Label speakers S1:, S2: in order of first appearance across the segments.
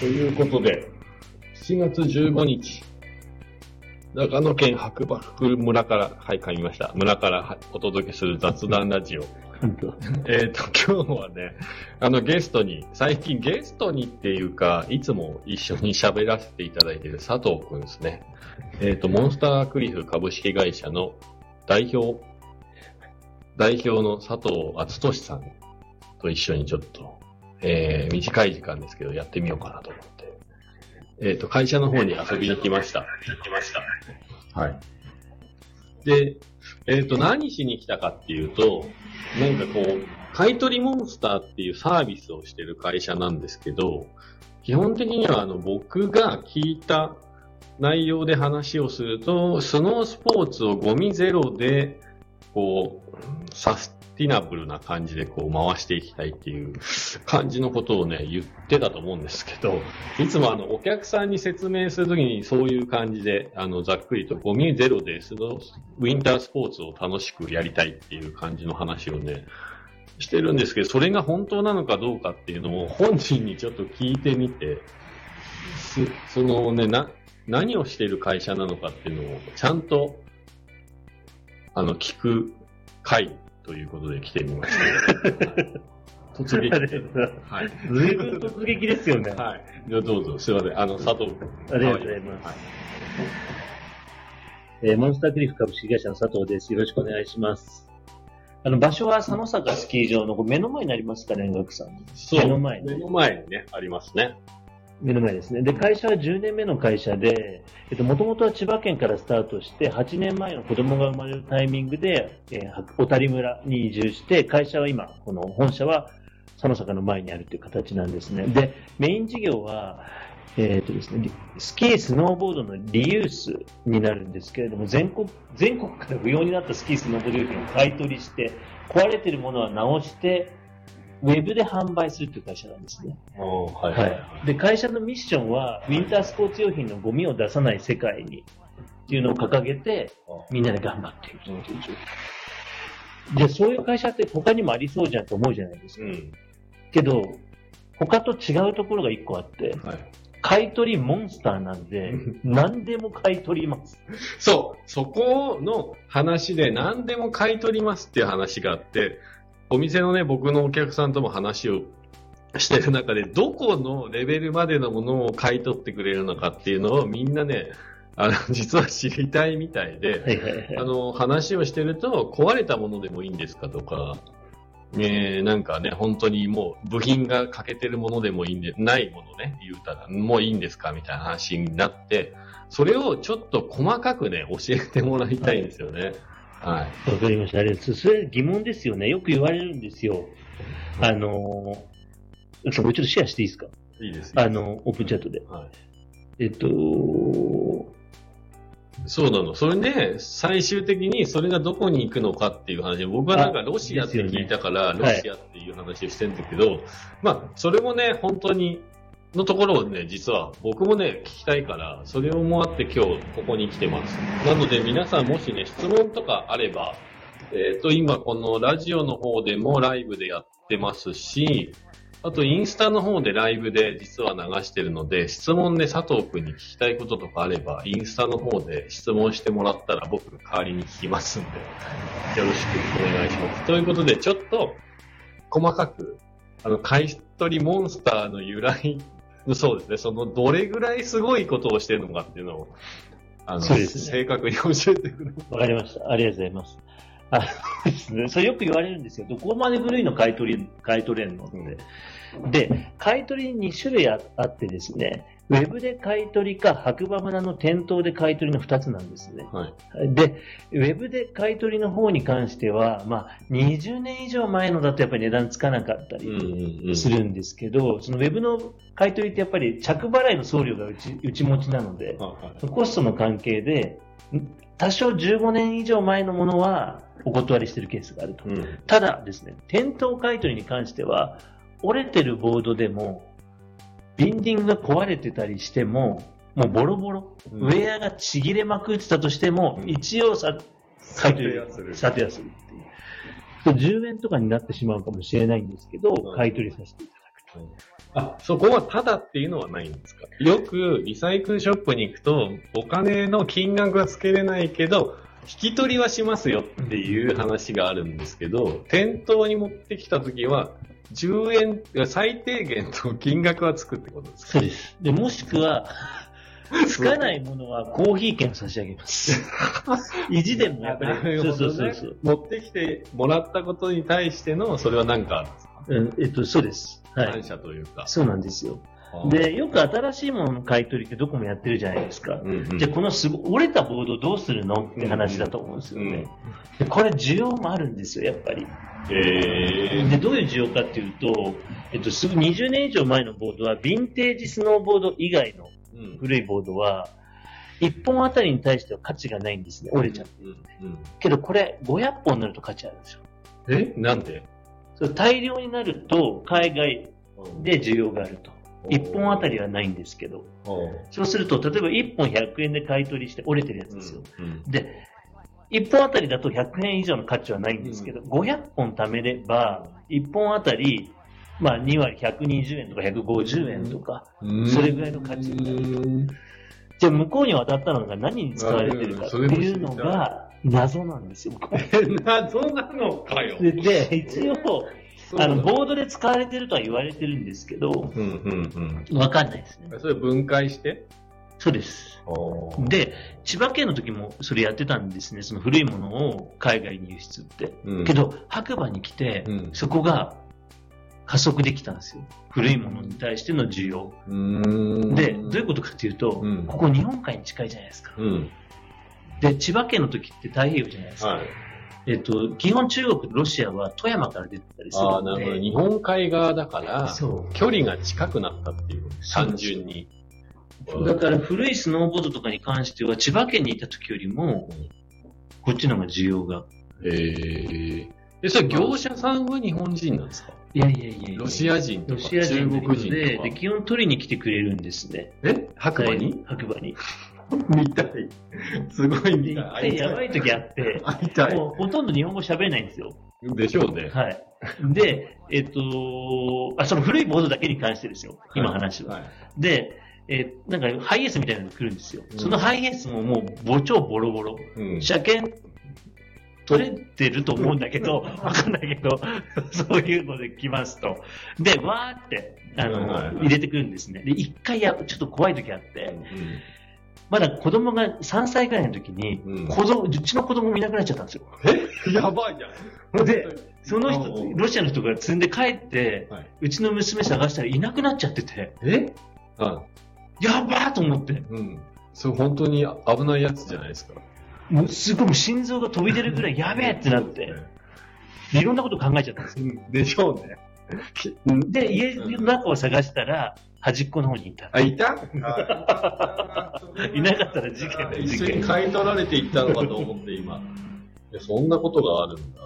S1: ということで、7月15日、長野県白馬村から、はい、噛みました。村からお届けする雑談ラジオ。えっと、今日はね、あのゲストに、最近ゲストにっていうか、いつも一緒に喋らせていただいている佐藤くんですね。えっ、ー、と、モンスタークリフ株式会社の代表、代表の佐藤敦俊さんと一緒にちょっと、えー、短い時間ですけど、やってみようかなと思って。えっ、ー、と、会社の方に遊びに来ました。来ました。はい。で、えっ、ー、と、何しに来たかっていうと、なんかこう、買取モンスターっていうサービスをしてる会社なんですけど、基本的にはあの僕が聞いた内容で話をすると、スノースポーツをゴミゼロで、こう、サスティナブルな感じでこう回していきたいっていう感じのことをね、言ってたと思うんですけど、いつもあの、お客さんに説明するときにそういう感じで、あの、ざっくりとゴミゼロでスノウィンタースポーツを楽しくやりたいっていう感じの話をね、してるんですけど、それが本当なのかどうかっていうのを本人にちょっと聞いてみて、そのね、な、何をしている会社なのかっていうのをちゃんと、あの、聞く会ということで来てみました。突撃。
S2: はい。随分突撃ですよね。
S1: はい。じゃどうぞ、すいません。あの、佐藤
S2: ありがとうございます。はいえー、モンスタークリフ株式会社の佐藤です。よろしくお願いします。あの、場所は佐野坂スキー場の目の前になりますかね、学さん。
S1: そう。目の前に。目の前にね、ありますね。
S2: 目の前ですね。で、会社は10年目の会社で、えっと、もともとは千葉県からスタートして、8年前の子供が生まれるタイミングで、えー、小谷村に移住して、会社は今、この本社は佐野坂の前にあるという形なんですね。で、メイン事業は、えっ、ー、とですね、スキー、スノーボードのリユースになるんですけれども、全国、全国から不要になったスキー、スノーボード用品を買い取りして、壊れているものは直して、ウェブで販売するという会社なんですね。はい、はい、で、会社のミッションは、ウィンタースポーツ用品のゴミを出さない世界にっていうのを掲げて、みんなで頑張っているという状況。で、そういう会社って他にもありそうじゃんと思うじゃないですか。うん、けど、他と違うところが一個あって、はい、買い取りモンスターなんで、何でも買い取ります。
S1: そう、そこの話で何でも買い取りますっていう話があって、お店のね、僕のお客さんとも話をしてる中で、どこのレベルまでのものを買い取ってくれるのかっていうのをみんなね、あの、実は知りたいみたいで、あの、話をしてると、壊れたものでもいいんですかとか、えー、なんかね、本当にもう部品が欠けてるものでもいいんで、ないものね、言うたら、もういいんですかみたいな話になって、それをちょっと細かくね、教えてもらいたいんですよね。
S2: はい。わかりました。あれ。それ疑問ですよね。よく言われるんですよ。あのー、ちょっとシェアしていいですか？
S1: いいです。
S2: あの、オープンチャットで。はい。えっと、
S1: そうなの。それで、最終的にそれがどこに行くのかっていう話僕はなんかロシアって聞いたから、ロシアっていう話をしてるんだけど、はい、まあ、それもね、本当にのところをね、実は僕もね、聞きたいから、それをもあって今日ここに来てます。なので皆さんもしね、質問とかあれば、えっ、ー、と、今このラジオの方でもライブでやってますし、あとインスタの方でライブで実は流してるので、質問で佐藤くんに聞きたいこととかあれば、インスタの方で質問してもらったら僕代わりに聞きますんで、よろしくお願いします。ということで、ちょっと細かく、あの、買い取りモンスターの由来そうですね。その、どれぐらいすごいことをしてるのかっていうのを、あの、そうですね、正確に教えてくれ
S2: わかりました。ありがとうございます。あですね。それよく言われるんですよ。どこまで古いの買い取り、買い取れるのって。で、買い取りに2種類あってですね、ウェブで買い取りか、白馬村の店頭で買い取りの2つなんですね。はい、で、ウェブで買い取りの方に関しては、まあ、20年以上前のだとやっぱり値段つかなかったりするんですけど、そのウェブの買い取りってやっぱり着払いの送料がうちうち持ちなので、はい、コストの関係で、多少15年以上前のものはお断りしているケースがあると。うん、ただですね、店頭買い取りに関しては、折れてるボードでもビンディングが壊れてたりしても、もうボロボロ、うん、ウェアがちぎれまくってたとしても、うん、一応さ、査定する。査定するっていう。10円とかになってしまうかもしれないんですけど、買い取りさせていただくと。
S1: あ、そこはタダっていうのはないんですか？よくリサイクルショップに行くと、お金の金額はつけれないけど、引き取りはしますよっていう話があるんですけど、店頭に持ってきたときは、10円、最低限と金額はつくってことですか？
S2: そうです。で、もしくは、つかないものはコーヒー券差し上げます。意地でもやっぱり。そうそうそうそう。
S1: 持ってきてもらったことに対しての、それはなんか、
S2: うん、えっと、そうです。はい
S1: 感。謝というか。
S2: そうなんですよ。で、よく新しいものの買い取りってどこもやってるじゃないですか。
S1: うんうん、
S2: じゃあ、このすご折れたボードどうするのって話だと思うんですよね。でこれ需要もあるんですよ、やっぱり。
S1: え
S2: で、どういう需要かっていうと、えっと、すぐ20年以上前のボードは、ヴィンテージスノーボード以外の
S1: ー、
S2: 古いボードは、1本あたりに対しては価値がないんですね、折れちゃう。
S1: うんうん
S2: けど、これ、500本になると価値あるんですよ。
S1: え？なんで？
S2: 大量になると、海外で需要があると。1本あたりはないんですけど、そうすると、例えば1本100円で買い取りして折れてるやつですよ。
S1: うん
S2: で、1本あたりだと100円以上の価値はないんですけど、500本貯めれば、1本あたり、まあ2割120円とか150円とか、
S1: うん。
S2: それぐらいの価値になる
S1: うん。
S2: じゃあ向こうに渡ったのが何に使われてるかっていうのが謎なんですよ。
S1: 謎なのかよ。
S2: で、で一応、あの、ボードで使われてるとは言われてるんですけど、
S1: うんうんうん。
S2: わかんないですね。
S1: それ分解して？
S2: そうです。で、千葉県の時もそれやってたんですね。その古いものを海外に輸出って。
S1: うん
S2: けど、白馬に来て、
S1: うん
S2: そこが加速できたんですよ。古いものに対しての需要。で、どういうことかっていうと、
S1: うん
S2: ここ日本海に近いじゃないですか。
S1: うん。
S2: で、千葉県の時って太平洋じゃないですか。
S1: はい。
S2: えっと、基本中国、ロシアは富山から出てたりする
S1: ああ、
S2: ので。
S1: なるほど。日本海側だから。距離が近くなったっていう。単純に。
S2: だから古いスノーボードとかに関しては、千葉県にいた時よりも、こっちの方が需要が。
S1: えー、で、それ業者さんは日本人なんですか？
S2: いやいやいや
S1: ロシア人とか
S2: ロシア人
S1: 中国人
S2: で。基本取りに来てくれるんですね。
S1: え？白馬に？
S2: 白馬に。
S1: 見たい。すごい見たい。
S2: 回やばい時あって。もうほとんど日本語喋れないんですよ。
S1: でしょうね。
S2: はい。で、えっと、あ、その古いボードだけに関してですよ。今話は。
S1: はい。
S2: で、えーなんかハイエースみたいなのが来るんですよ。
S1: うん
S2: そのハイエースももう、ぼ超ボロボロ。
S1: うん。
S2: 車検取れてると思うんだけど、わかんないけど、そういうので来ますと。で、わーって、あの、
S1: はいはいはい
S2: 入れてくるんですね。で、一回や、ちょっと怖い時あって、まだ子供が3歳ぐらいの時に、
S1: うん
S2: 子供、うちの子供もいなくなっちゃったんですよ。
S1: え？やばいじゃん。
S2: で、その
S1: う
S2: 人、
S1: ん
S2: ロシアの人が積んで帰って、
S1: はいう
S2: ちの娘探したらいなくなっちゃってて、
S1: え？あ
S2: やばーと思って、
S1: うん。それ本当に危ないやつじゃないですか。
S2: もうすごい心臓が飛び出るぐらいやべえってなって、でいろんなこと考えちゃったんですよ。
S1: うんでしょうね。
S2: で、家の中を探したら、端っこの方にいた。
S1: あ、いた？
S2: いなかったら事件だよ、
S1: 一
S2: 事件。
S1: 緒に買い取られていったのかと思って今。いやそんなことがあるんだ。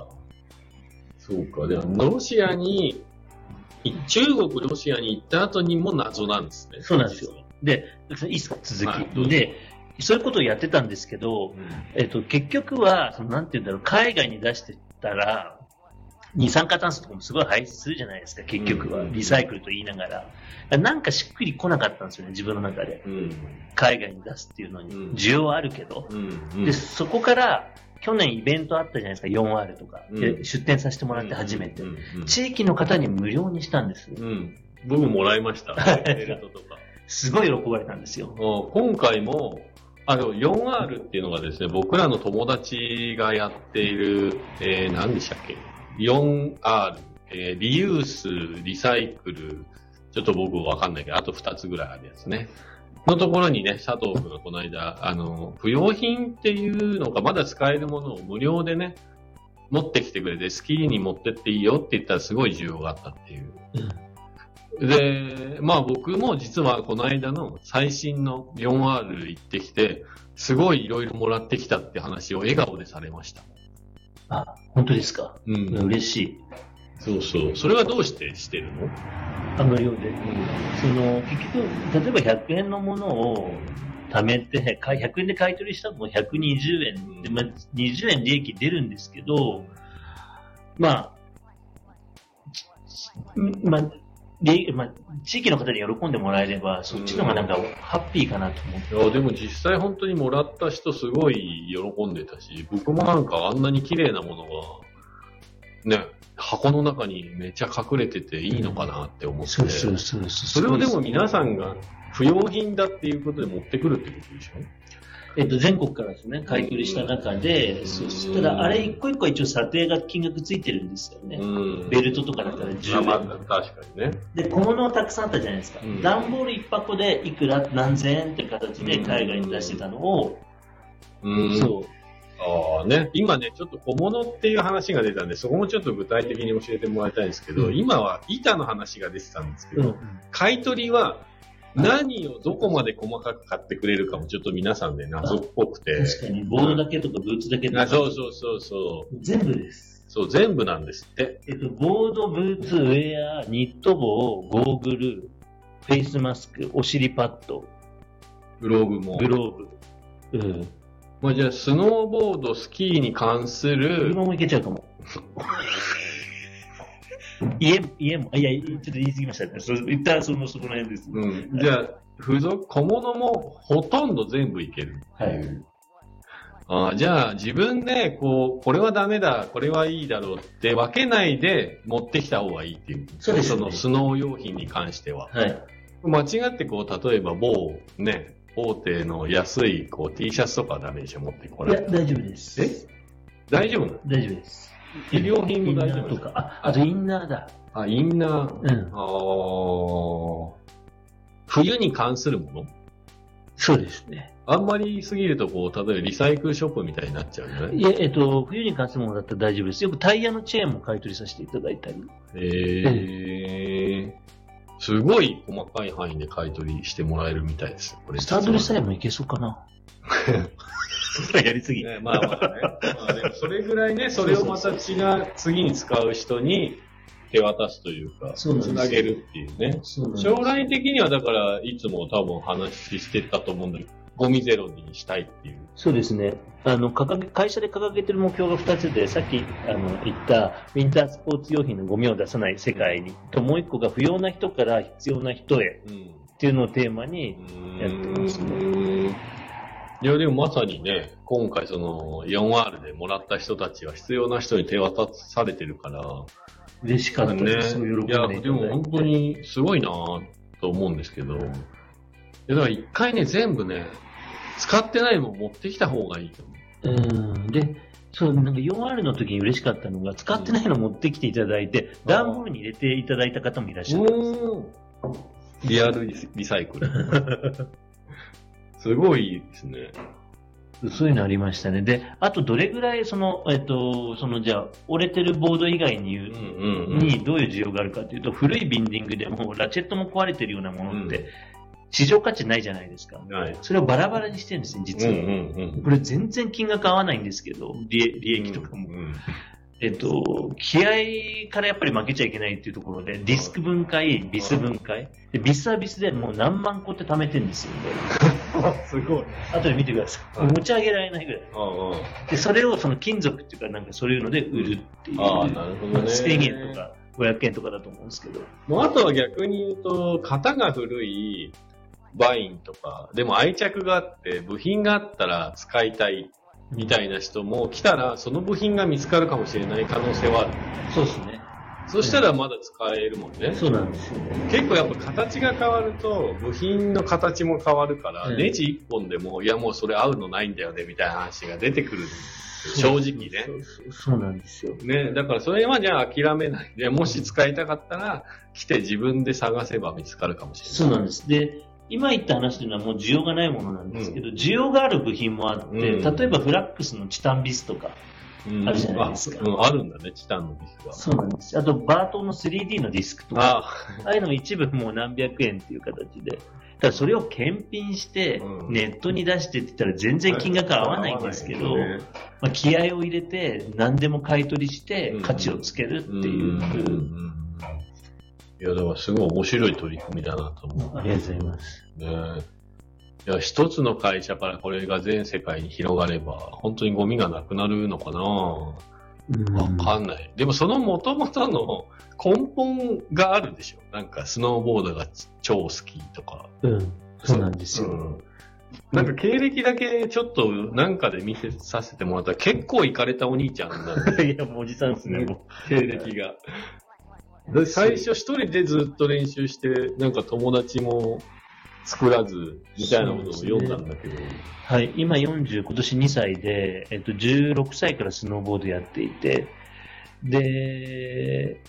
S1: そうか。でも、ロシアに、い中国、ロシアに行った後にも謎なんですね。
S2: そうなんですよ。で、いいですか、続き。
S1: はい
S2: で、そういうことをやってたんですけど、
S1: うん。
S2: えっと、結局は、そのなんて言うんだろう、海外に出してたら、二酸化炭素とかもすごい排出するじゃないですか、結局は。
S1: うん
S2: リサイクルと言いながら。なんかしっくりこなかったんですよね、自分の中で。
S1: うん。
S2: 海外に出すっていうのに。
S1: うん
S2: 需要はあるけど。
S1: うん。
S2: で、そこから、去年イベントあったじゃないですか、4R とか。出展させてもらって初めて地域の方に無料にしたんです。
S1: うん。僕もらいました。ベルトとか。
S2: すごい喜ばれたんですよ。
S1: あ今回も、あの、4R っていうのがですね、僕らの友達がやっている、えー、何でしたっけ？?4R、えーリユース、リサイクル、ちょっと僕わかんないけど、あと2つぐらいあるやつね。のところにね、佐藤君がこの間、あの、不用品っていうのがまだ使えるものを無料でね、持ってきてくれて、スキーに持ってっていいよって言ったらすごい需要があったっていう。で、まあ僕も実はこの間の最新の 4R 行ってきて、すごいいろいろもらってきたって話を笑顔でされました。
S2: あ、本当ですか？
S1: うん。
S2: 嬉しい。
S1: そうそう。それはどうしてしてるの？
S2: あのようで。その、結局、例えば100円のものを貯めて、か100円で買い取りしたのも120円で、まあ、20円利益出るんですけど、まあ、んまあ、で、まあ、地域の方に喜んでもらえれば、そっちの方がなんかハッピーかなと思って。
S1: いや、でも実際本当にもらった人すごい喜んでたし、僕もなんかあんなに綺麗なものが、ね、箱の中にめっちゃ隠れてていいのかなって思って。
S2: そうそうそう。
S1: それをでも皆さんが不要品だっていうことで持ってくるってことでしょ？
S2: えっと、全国からですね、買い取りした中で、そうそうただ、あれ一個一個一応査定が金額ついてるんですよね。
S1: うん。
S2: ベルトとかだったら10円。
S1: まあまあ、確かにね。
S2: で、小物たくさんあったじゃないですか。
S1: うん
S2: 段ボール一箱でいくら？何千円っていう形で海外に出してたのを、
S1: うん。
S2: そう。
S1: ああね、今ね、ちょっと小物っていう話が出たんで、そこもちょっと具体的に教えてもらいたいんですけど、
S2: うん
S1: 今は板の話が出てたんですけど、
S2: うん。
S1: 買い取りは何をどこまで細かく買ってくれるかもちょっと皆さんね、謎っぽくて。
S2: 確かに、ボードだけとかブーツだけと
S1: あ
S2: か。
S1: そうそうそうそう。
S2: 全部です。
S1: そう、全部なんですって。
S2: えっと、ボード、ブーツ、ウェア、ニット帽、ゴーグル、フェイスマスク、お尻パッド、
S1: ブログも。
S2: グローブ。うん。
S1: まあ、じゃあ、スノーボード、スキーに関する、
S2: 車もいけちゃうかも。家も、家も、いや、ちょっと言い過ぎましたね。そ一旦その、そこら辺です。
S1: うん。じゃあ、付属、小物もほとんど全部いける。
S2: はい。
S1: ああじゃあ、自分で、こう、これはダメだ、これはいいだろうって分けないで持ってきた方がいいっていう。
S2: そうですね
S1: のスノー用品に関しては。
S2: はい。
S1: 間違ってこう、例えば某、ね、大手の安い、こう、T シャツとかはダメでしょ、持ってこ
S2: いや、
S1: られ
S2: 大丈夫です。
S1: え？大丈夫なの？
S2: 大丈夫です。
S1: 医療品も大丈夫
S2: とか。あ、あとインナーだ。
S1: あ、インナー。
S2: うん。
S1: ああ。冬に関するもの？
S2: そうですね。
S1: あんまりすぎると、こう、例えばリサイクルショップみたいになっちゃうよね。
S2: い？や、えっと、冬に関するものだったら大丈夫です。よくタイヤのチェーンも買い取りさせていただいたり。
S1: ええすごい細かい範囲で買い取りしてもらえるみたいです。これ
S2: スタードレさえもいけそうかな。やりすぎ。
S1: ね、まあまあね。まあでもそれぐらいね、それをまた違う、次に使う人に手渡すというか、つなげるっていうね。
S2: そう
S1: 将来的にはだから、いつも多分話してたと思うんだけど、ゴミゼロにしたいっていう。
S2: そうですね。あの、掲げ、会社で掲げてる目標が2つで、さっき、あの、言った、ウィンタースポーツ用品のゴミを出さない世界に、と、もう一個が不要な人から必要な人へ
S1: うん。
S2: っていうのをテーマに、やってます
S1: ね。いや、でもまさにね、今回その 4R でもらった人たちは必要な人に手渡されてるから、
S2: 嬉しかった
S1: ね。
S2: です。そう喜んでい
S1: や、でも本当にすごいなと思うんですけど、いやだから一回ね、全部ね、使ってないもん持ってきた方がいいと思
S2: うん。で、そう、なんか 4R の時に嬉しかったのが、使ってないの持ってきていただいて、段ボールに入れていただいた方もいらっしゃる。
S1: う。リアルリサイクル。すごいですね。
S2: そういうのありましたね。で、あとどれぐらい、その、えっと、その、じゃあ、折れてるボード以外に言う、
S1: うんうん
S2: にどういう需要があるかというと、古いビンディングでもラチェットも壊れてるようなものっ
S1: うん
S2: て、市場価値ないじゃないですか。
S1: はい。
S2: それをバラバラにしてるんですね、実は。
S1: うんうんうん。
S2: これ全然金額合わないんですけど、利利益とかも。
S1: うん
S2: えっと、気合からやっぱり負けちゃいけないっていうところで、ディスク分解、ビス分解。でビスはビスでもう何万個って貯めてるんですよ、ね。
S1: すごい。
S2: 後で見てください。
S1: はい
S2: 持ち上げられないぐらい。
S1: あ
S2: で、それをその金属っていうか、なんかそういうので売るっていう。
S1: あああ、なるほどね。
S2: 1000円とか500円とかだと思うんですけど。
S1: もうあとは逆に言うと、型が古いバインとか、でも愛着があって、部品があったら使いたいみたいな人も来たら、その部品が見つかるかもしれない可能性はある。
S2: そうですね。
S1: そしたらまだ使えるもんね。
S2: そうなんですよね。
S1: 結構やっぱ形が変わると、部品の形も変わるから、
S2: うん
S1: ネジ一本でも、いやもうそれ合うのないんだよね、みたいな話が出てくる。正直ね。
S2: そうそうそうなんですよ。
S1: ね、だからそれはじゃあ諦めないで、もし使いたかったら、来て自分で探せば見つかるかもしれない。
S2: そうなんです。で、今言った話というのはもう需要がないものなんですけど、需要がある部品もあって、
S1: うん。
S2: 例えばフラックスのチタンビスとか、
S1: うん。
S2: あるじゃないですか。
S1: あうん、あるんだね、チタンのディスクは。
S2: そうなんです。あと、バートンの 3D のディスクとか、
S1: あ
S2: ああいうのも一部もう何百円っていう形で、ただそれを検品して
S1: う、ん。
S2: ネットに出してって言ったら全然金額合わないんですけど、まあ、気合を入れて何でも買い取りして
S1: うん
S2: 価値をつけるって
S1: うん。
S2: いう。
S1: いや、だからすごい面白い取り組みだなと思
S2: ありがとうございます。
S1: うね。いや、一つの会社からこれが全世界に広がれば、本当にゴミがなくなるのかなわかんない。でもその元々の根本があるでしょ。なんかスノーボードが超好きとか。
S2: うん。そうなんですよ。
S1: うんなんか経歴だけちょっとなんかで見せさせてもらったら結構行かれたお兄ちゃんなんで
S2: いや、もうおじさんですね。も
S1: 経歴が。で最初一人でずっと練習して、なんか友達も作らず、みたいなことを読んだんだけど。
S2: うはい。今40、今年2歳で、えっと、16歳からスノーボードやっていて、で、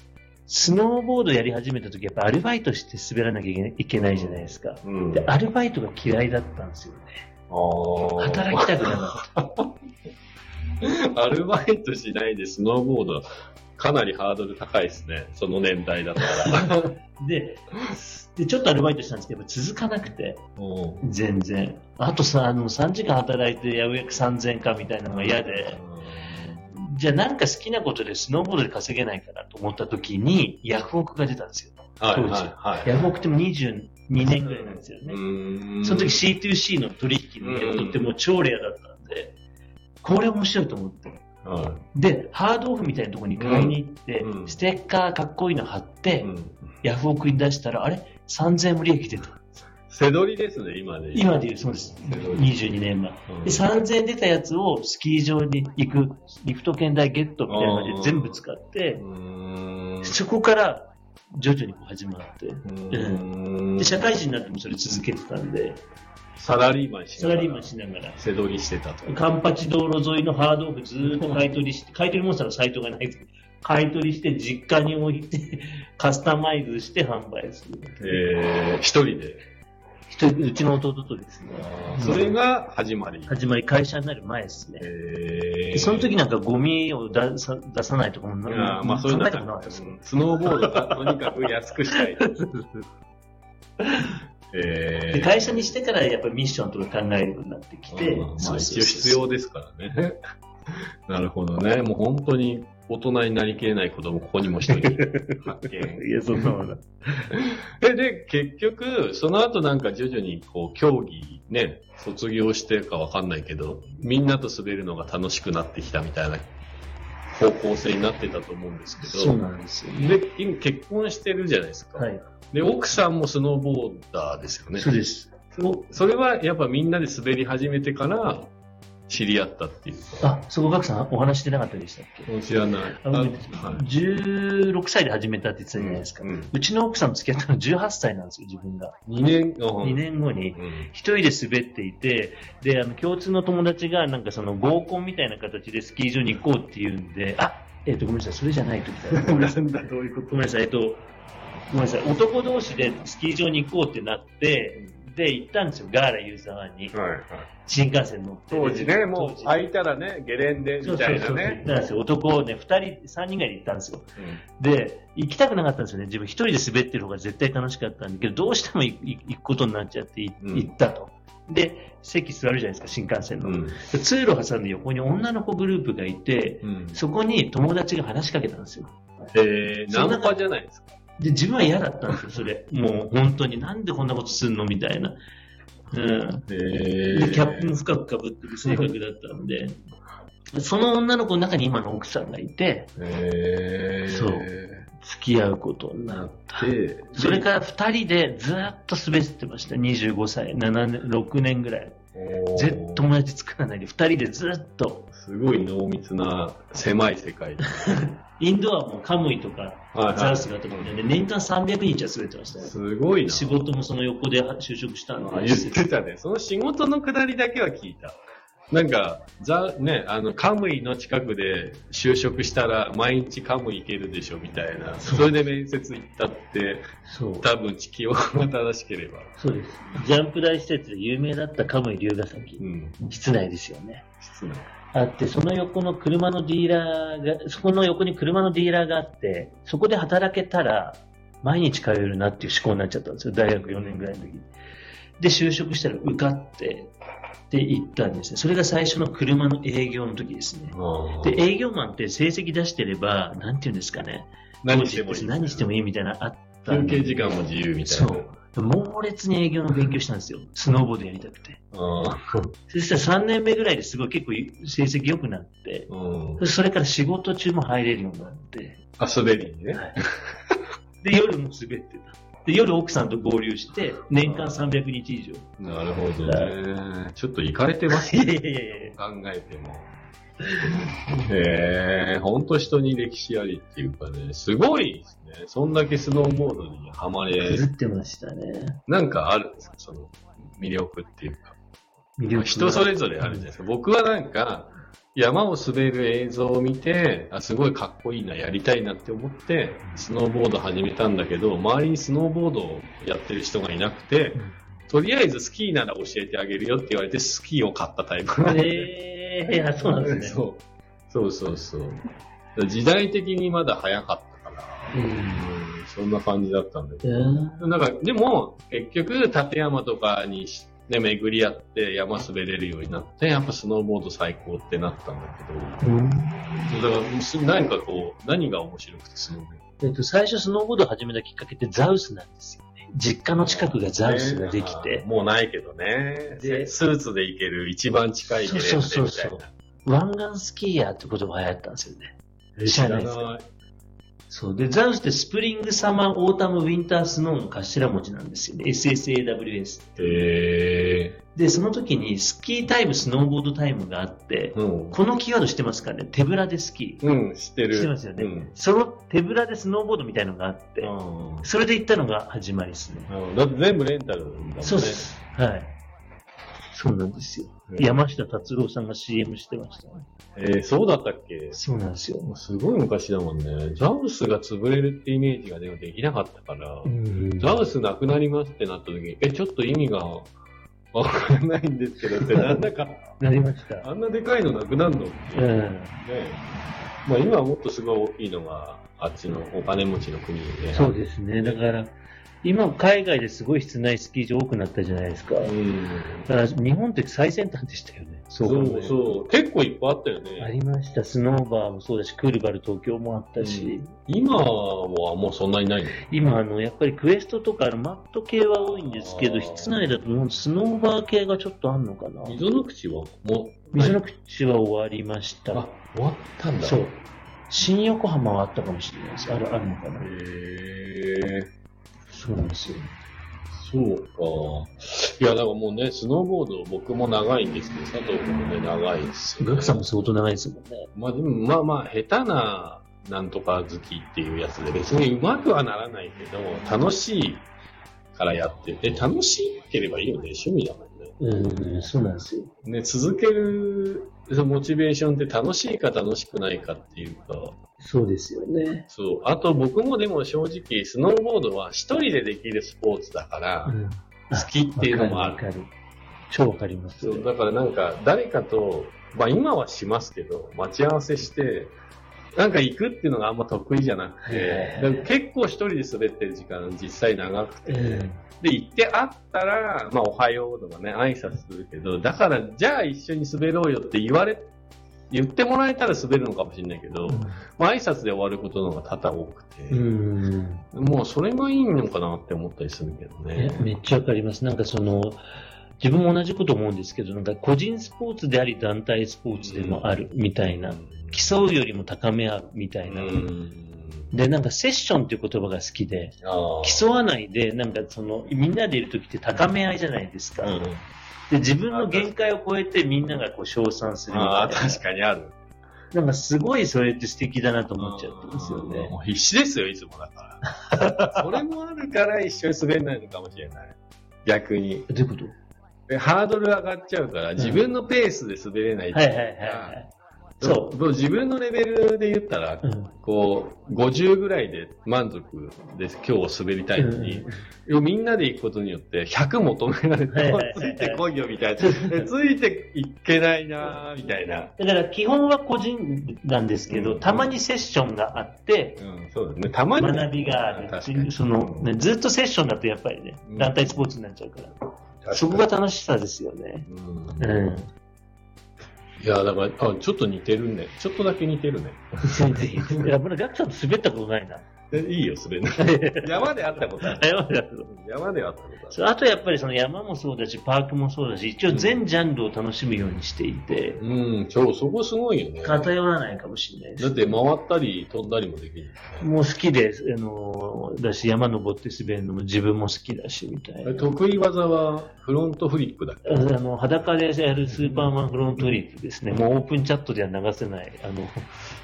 S2: スノーボードやり始めた時、やっぱアルバイトして滑らなきゃいけないいけないじゃないですか。
S1: うん
S2: で、アルバイトが嫌いだったんですよね。働きたくなかった。
S1: アルバイトしないでスノーボード、かなりハードル高いですね。その年代だったら。
S2: で、で、ちょっとアルバイトしたんですけど、続かなくて、
S1: うん
S2: 全然。あとさ、あの、3時間働いて、やうやく3000かみたいなのが嫌で、じゃあなんか好きなことでスノーボードで稼げないかなと思った時に、ヤフオクが出たんですよ。
S1: はい
S2: 当時。ヤフオクっても22年ぐらいなんですよね。
S1: うん
S2: その時 C2C の取引のやつってもう超レアだったんで、これ面白いと思って。
S1: は
S2: で、ハードオフみたいなところに買いに行って、
S1: うん
S2: ステッカーかっこいいの貼って、
S1: いうん
S2: ヤフオクに出したら、あれ ?3000 円も利益出た。
S1: 背取りですね、今で。
S2: 今で言う、そうです。22年前。
S1: うん
S2: で、3000円出たやつをスキー場に行く、リフト券代ゲットみたいなので全部使って、
S1: うん
S2: そこから徐々に始まって、
S1: うん
S2: で、社会人になってもそれ続けてたんで、
S1: サラリーマンしながら
S2: サラリーマンしながら、
S1: 背取りしてたと。
S2: カンパチ道路沿いのハードオフずーっと買い取りして、買い取りモンスターのサイトがないですけど、買い取りして実家に置いて、カスタマイズして販売する。
S1: えー、一人で。
S2: 一人うちの弟とですね、
S1: それが始まり。
S2: 始まり会社になる前ですね。
S1: え
S2: でその時なんかゴミを出さ出さないとかも
S1: いやまあそういうの
S2: 考えたことなかったですよ。
S1: スノーボードがとにかく安くしたい。え
S2: で会社にしてからやっぱりミッションとか考えるようになってきて、
S1: うんまあ一応必要ですからね。なるほどね。もう本当に大人になりきれない子供、ここにも一人発見。
S2: いや、そんなもの。
S1: え、で、結局、その後なんか徐々にこう、競技ね、卒業してかわかんないけど、みんなと滑るのが楽しくなってきたみたいな方向性になってたと思うんですけど、
S2: そうなんですよね。
S1: で、今結婚してるじゃないですか。
S2: はい。
S1: で、奥さんもスノーボーダーですよね。
S2: そうです。
S1: そそれはやっぱみんなで滑り始めてから知り合ったっていう。
S2: あ、そこ、ガクさんお話してなかったでしたっけ？
S1: 知らない。
S2: あの
S1: はい
S2: 16歳で始めたって言ってたじゃないですか。
S1: う
S2: うんちの奥さんと付き合ったの18歳なんですよ、自分が。
S1: 2年、
S2: 2年後に。
S1: うん
S2: 一人で滑っていて、で、あの、共通の友達が、なんかその合コンみたいな形でスキー場に行こうっていうんで、あ、えっ、と、ごめんなさい、それじゃないと言ったら、ごめんなさい、ごめんなさい、えっと、ごめんなさい、男同士でスキー場に行こうってなって、で、行ったんですよ、ガーラユーザーワンに。
S1: はいはい。
S2: 新幹線乗って。
S1: 当時ね、もう空いたらね、ゲレンデみたいな
S2: そうそうそう。行っ
S1: ね。
S2: たんですよ。男ね、二人、三人ぐらいで行ったんですよ。で、行きたくなかったんですよね。自分一人で滑ってる方が絶対楽しかったんだけど、どうしても行行くことになっちゃって行ったと。で、席座るじゃないですか、新幹線の。
S1: うん。
S2: で通路挟んで横に女の子グループがいて、
S1: うん。
S2: そこに友達が話しかけたんですよ。
S1: えー、ナンパじゃないですか。
S2: で、自分は嫌だったんですよ、それ。もう本当に、なんでこんなことすんのみたいな。うん。
S1: え
S2: で、キャップも深くかぶってる性格だったんで、その女の子の中に今の奥さんがいて、
S1: えー、
S2: そう付き合うことになった。
S1: で、
S2: それから二人でずっと滑ってました。25歳、7年、6年ぐらい。絶対友達作らないで、二人でずっと。
S1: すごい濃密な狭い世界。
S2: インドアもカムイとか、
S1: はい
S2: ザウスがとかで、年間300日は滑ってましたね。
S1: すごいな。
S2: 仕事もその横で就職したんで。
S1: あ言ってたね。その仕事のくだりだけは聞いた。なんか、ザ、ね、あの、カムイの近くで就職したら毎日カムイ行けるでしょみたいな。それで面接行ったって、
S2: そう。
S1: 多分地球が正しければ。
S2: そうです。ジャンプ大施設で有名だったカムイ龍ヶ崎
S1: う。ん。
S2: 室内ですよね。
S1: 失礼。
S2: あって、その横の車のディーラーが、そこの横に車のディーラーがあって、そこで働けたら、毎日通えるなっていう思考になっちゃったんですよ。大学4年ぐらいの時に。で、就職したら受かって、って言ったんですね。それが最初の車の営業の時ですね。で、営業マンって成績出してれば、なんていうんですかね。
S1: 何してもいい。
S2: 何してもいいみたいなのあった
S1: 休
S2: んで
S1: 憩時間も自由みたいな。
S2: そう。猛烈に営業の勉強したんですよ。スノーボードやりたくて。
S1: あ
S2: そしたら3年目ぐらいですごい結構成績良くなって、
S1: ーうん。
S2: それから仕事中も入れるようになって、
S1: あ、滑りにね。
S2: で、夜も滑ってた。で、夜奥さんと合流して、年間300日以上。
S1: なるほどね。ちょっと行かれてますね。
S2: いやいやいや
S1: 考えても。へえ、ほんと人に歴史ありっていうかね、すごいですね。そんだけスノーボードにハマれ
S2: 狂、ってましたね。
S1: なんかあるんですかその魅力っていうか。
S2: 魅力が
S1: 人それぞれあるじゃないですか。僕はなんか、山を滑る映像を見て、あ、すごいかっこいいな、やりたいなって思って、スノーボード始めたんだけど、周りにスノーボードをやってる人がいなくて、とりあえずスキーなら教えてあげるよって言われて、スキーを買ったタイプ。
S2: ええいや、そうなんですね。
S1: そう。そうそうそう。時代的にまだ早かったから、
S2: うん
S1: うん、そんな感じだったんだけ
S2: えー
S1: ど。なんか、でも、結局、立山とかにし、ね、巡り合って山滑れるようになって、やっぱスノーボード最高ってなったんだけど、
S2: うん
S1: だから、す何かこう、何が面白くてスノーボード
S2: えっと、最初スノーボードを始めたきっかけってザウスなんですよね。実家の近くがザウスができて、
S1: もうないけどね。
S2: で
S1: スーツで行ける一番近いゲレンデ
S2: そう
S1: みたいな。
S2: そうそう湾岸スキーヤーって言葉が流行ったんですよね。
S1: え
S2: 知らないですか？そう。で、ザウスって spring、summer、autumn、winter、snow の頭文字なんですよね。SSAWS。
S1: へ
S2: で、その時にスキータイム、スノーボードタイムがあって、
S1: ーうん。
S2: このキーワード知ってますかね？手ぶらでスキー。
S1: うん、知ってる。
S2: 知ってますよね。
S1: うん。
S2: その手ぶらでスノーボードみたいのがあって、
S1: うん
S2: それで行ったのが始まりですね。
S1: うんだって全部レンタルだもんね。
S2: そうです。はい。そうなんですよ。
S1: うん
S2: 山下達郎さんが CM してましたね。
S1: えー、そうだったっけ？
S2: そうなんですよ。
S1: すごい昔だもんね。ザウスが潰れるってイメージがでもできなかったから、
S2: うん
S1: ザウスなくなりますってなった時に、え、ちょっと意味がわかんないんですけどって、なんだか、
S2: なりました。
S1: あんなでかいのなくなるのって。ね
S2: うん。
S1: まあ今はもっとすごい大きいのが、あっちのお金持ちの国で。
S2: そうですね。だから、今海外ですごい室内スキー場多くなったじゃないですか。
S1: うん。
S2: だから日本って最先端でしたよね。
S1: そうそう。結構いっぱいあったよね。
S2: ありました。スノーバーもそうだし、クールバル東京もあったし、
S1: 今はもうそんなにないの？
S2: 今、あの、やっぱりクエストとか、マット系は多いんですけど、室内だともうスノーバー系がちょっとあんのかな。
S1: 溝の口はもう、
S2: 水の口は終わりました。
S1: あ、終わったんだ。
S2: そう。新横浜はあったかもしれないです。ある、あるのかな。
S1: へえ。
S2: そうなんですよ。
S1: そうか。いや、だからもうね、スノーボード僕も長いんですけど、佐藤君もね、長いですよ、
S2: ガクさんも相当長いですもんね。
S1: まあでも、まあまあ、下手な、なんとか好きっていうやつで、別に上手くはならないけど、楽しいからやってて、楽しければいいよね、趣味だもんね。
S2: うん、そうなんですよ。
S1: ね、続ける、そのモチベーションって楽しいか楽しくないかっていうか、
S2: そうですよね。
S1: そう。あと僕もでも正直、スノーボードは一人でできるスポーツだから、
S2: ん。
S1: 好きっていうのもある
S2: わかる。超わかります。
S1: そう、だからなんか、誰かと、まあ今はしますけど、待ち合わせして、なんか行くっていうのがあんま得意じゃなくて結構一人で滑ってる時間実際長くて、
S2: うん。
S1: で、行って会ったら、まあおはようとかね、挨拶するけど、だからじゃあ一緒に滑ろうよって言われ、言ってもらえたら滑るのかもしれないけど、まあ挨拶で終わることの方が多々多くて、
S2: うん。
S1: もうそれがいいのかなって思ったりするけど
S2: え
S1: ね。
S2: めっちゃわかります。なんかその、自分も同じこと思うんですけど、なんか個人スポーツであり団体スポーツでもあるみたいな、競うよりも高め合うみたいな。
S1: うん。
S2: で、なんかセッションっていう言葉が好きで、競わないで、なんかその、みんなでいるときって高め合いじゃないですか。
S1: うん
S2: で、自分の限界を超えてみんながこう称賛するみたいな。
S1: ああ、確かにある。
S2: なんかすごいそれって素敵だなと思っちゃってますよね。
S1: もう必死ですよ、いつもだから。それもあるから一緒に滑れないのかもしれない。逆に。
S2: どういうこと？
S1: でハードル上がっちゃうから、自分のペースで滑れないって
S2: いいうはいはいはい。そう。
S1: 自分のレベルで言ったら、
S2: うん
S1: こう、50ぐらいで満足で今日滑りたいのに、みんなで行くことによって100求められて、ついてこいよみたいな。で ついていけないなーみたいな。
S2: だから基本は個人なんですけど、
S1: うん
S2: たまにセッションがあって、
S1: うん、そうだね。たまにね。
S2: 学びがある。その、ね、ずっとセッションだとやっぱりね
S1: うん、
S2: 団体スポーツになっちゃうから。そこが楽しさですよね。
S1: うん
S2: うん。
S1: いや、だから、あ、ちょっと似てるね。ちょっとだけ似てるね。
S2: いや、まだガクさんと滑ったことないな。
S1: えいいよ、それ。山で会ったことある。
S2: 山である
S1: 山で会ったことある。
S2: そうあとやっぱりその山もそうだし、パークもそうだし、一応全ジャンルを楽しむようにしていて、
S1: うん、そう、そこすごいよね。だ
S2: 偏らないかもしれないです。
S1: って回ったり飛んだりもできるよね。
S2: もう好きで、あの、だし、山登って滑るのも自分も好きだし、みたいな。
S1: 得意技はフロントフリップだっけ？
S2: あの、裸でやるスーパーマンフロントフリップですね。もうオープンチャットでは流せない、あの、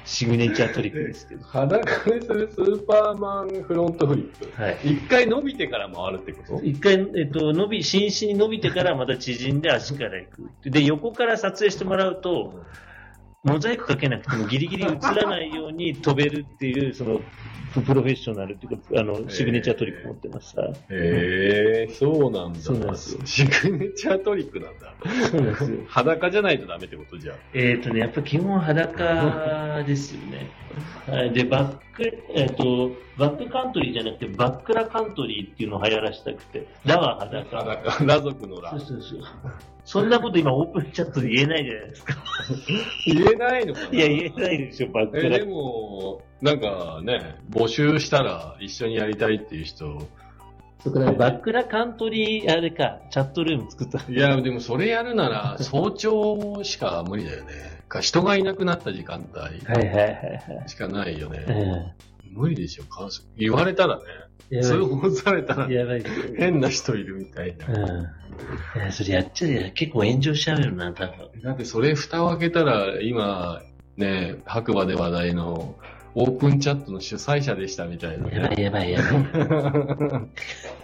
S2: シグネチャートリックですけど。
S1: 裸でするスーパーマンフロントフリップ。
S2: はい。
S1: 一回伸びてから回るってこと？
S2: 一回、えっと、伸び、真摯に伸びてからまた縮んで足から行く。で、横から撮影してもらうと、モザイクかけなくてもギリギリ映らないように飛べるっていう、その、プロフェッショナルっていうか、あの、シグネチャートリック持ってますから。
S1: へえそうなんだ。
S2: そうなんですよ
S1: シグネチャートリックなんだ。
S2: そうなんですよ。
S1: 裸じゃないとダメってことじゃん。
S2: えっ、とね、やっぱ基本裸ですよね。はい。で、バック、えっ、と、バックカントリーじゃなくて、バックラカントリーっていうのを流行らしたくて、ラは裸。
S1: 裸、裸族のラ
S2: そう。そうそう。そんなこと今オープンチャットで言えないじゃないですか。
S1: 言えないのかな？い
S2: や、言えないでしょ、バック
S1: え、
S2: ラ
S1: でも、なんかね、募集したら一緒にやりたいっていう人、
S2: そバックラカントリー、あれか、チャットルーム作った。
S1: いや、でもそれやるなら早朝しか無理だよね。か人がいなくなった時間帯。しかないよね。
S2: う
S1: 無理でしょ、川崎言われたらね、
S2: ん。や
S1: 通
S2: ば
S1: 報されたら。変な人いるみたいな。
S2: うん。いや、それやっちゃうよ。結構炎上しちゃうよな、多分。
S1: だってそれ蓋を開けたら、今、ね、白馬で話題のオープンチャットの主催者でしたみたいなね。
S2: やばいやばいやばい。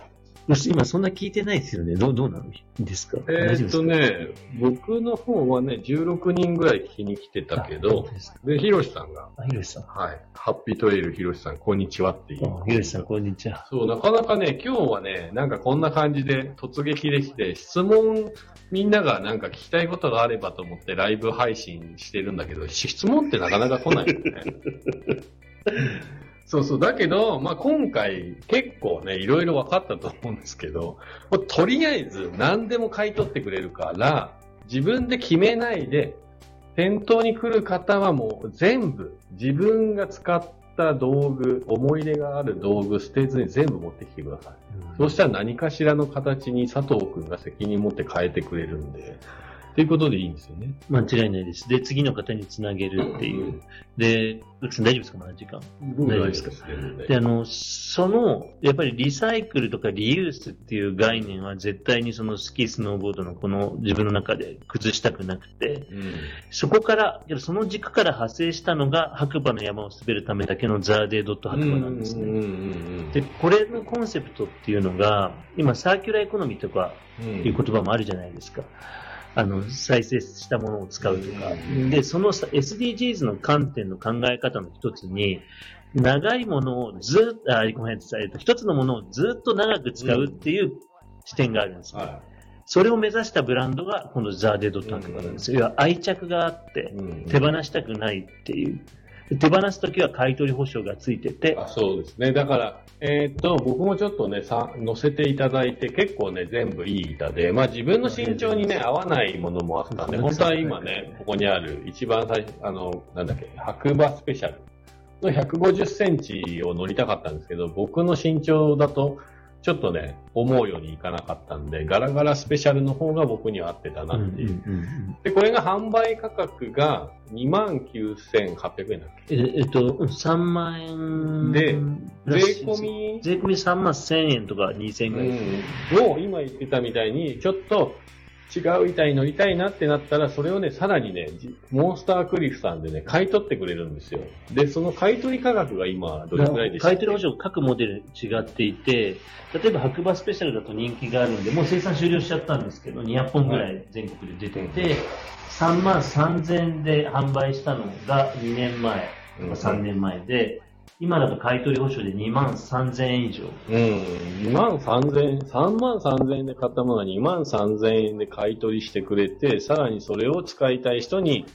S2: 今そんな聞いてないですよね。どう、どうなのですか？
S1: えーっと。ね、僕の方はね、16人ぐらい聞きに来てたけど、
S2: で
S1: ヒロシさんが、
S2: あ、ひろしさん。
S1: はい、ハッピートレイルヒロシさん、こんにちはっていう。
S2: あひろしさん、こんにちは。
S1: そう、なかなかね、今日はね、なんかこんな感じで突撃できて、質問、みんながなんか聞きたいことがあればと思ってライブ配信してるんだけど、質問ってなかなか来ないよね。そうそう。だけど、まあ、今回結構ね、いろいろ分かったと思うんですけど、もうとりあえず何でも買い取ってくれるから、自分で決めないで、店頭に来る方はもう全部、自分が使った道具、思い入れがある道具捨てずに全部持ってきてください。そうしたら何かしらの形に佐藤くんが責任持って変えてくれるんで、っていうことでいいんですよね。
S2: 間違いないです。で、次の方につなげるっていう。で、ルクさん大丈夫ですか？まだ時間。
S1: 僕
S2: 大丈夫ですか？で、あの、その、やっぱりリサイクルとかリユースっていう概念は絶対にそのスキー、スノーボードのこの自分の中で崩したくなくて、
S1: うん。
S2: そこから、その軸から派生したのが白馬の山を滑るためだけのザーデードット白馬なんですね。
S1: うんうんうん
S2: で、これのコンセプトっていうのが、今サーキュラーエコノミーとかいう言葉もあるじゃないですか。あの、再生したものを使うとか
S1: うん。
S2: で、そのさ SDGs の観点の考え方の一つに、長いものをずっと、あ、ごめんなさい、えっと一つのものをずっと長く使うっていう視点があるんですよ。
S1: は
S2: それを目指したブランドが、このザーデドットアクバなんですよ。要は愛着があって
S1: い。、うん
S2: 手放したくないっていう。で手放すときは買い取り保証がついてて、
S1: あそうですね。だから、えーっと、僕もちょっとね、さ、載せていただいて、結構ね、全部いい板で、まあ自分の身長にね、合わないものもあったんで、本当は今ね、ここにある、一番最初、あの、なんだっけ、白馬スペシャルの150センチを乗りたかったんですけど、僕の身長だと、ちょっとね、思うようにいかなかったんで、ガラガラスペシャルの方が僕には合ってたなっていう。で、これが販売価格が29,800円だっけ？
S2: ええっと、うん3万円
S1: で税込み？
S2: 税込み3万1000円とか2000円ぐらい。
S1: うん、を今言ってたみたいに、ちょっと違う板に乗りたいなってなったら、それをね、さらにね、じモンスタークリフさんでね、買い取ってくれるんですよ。で、その買い取り価格が今、どれくらいでしたっけ？
S2: 買い取り保証各モデル違っていて、例えば白馬スペシャルだと人気があるんで、もう生産終了しちゃったんですけど、200本ぐらい全国で出てて、3万3000円で販売したのが2年前、
S1: うん。
S2: 3年前で、今だと買い取り保証で2万3000円以上。
S1: うん、2万3000円、3万3000円で買ったものが2万3000円で買い取りしてくれて、さらにそれを使いたい人に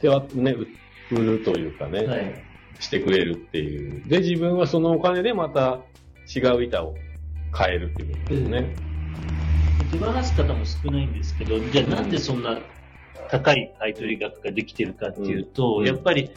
S1: 手はね、売売るというかね、
S2: はい。
S1: してくれるっていう。で、自分はそのお金でまた違う板を買えるっていうことですね。
S2: 手放す方も少ないんですけど、じゃあなんでそんな高い買い取り額ができてるかっていうと、
S1: うん
S2: やっぱり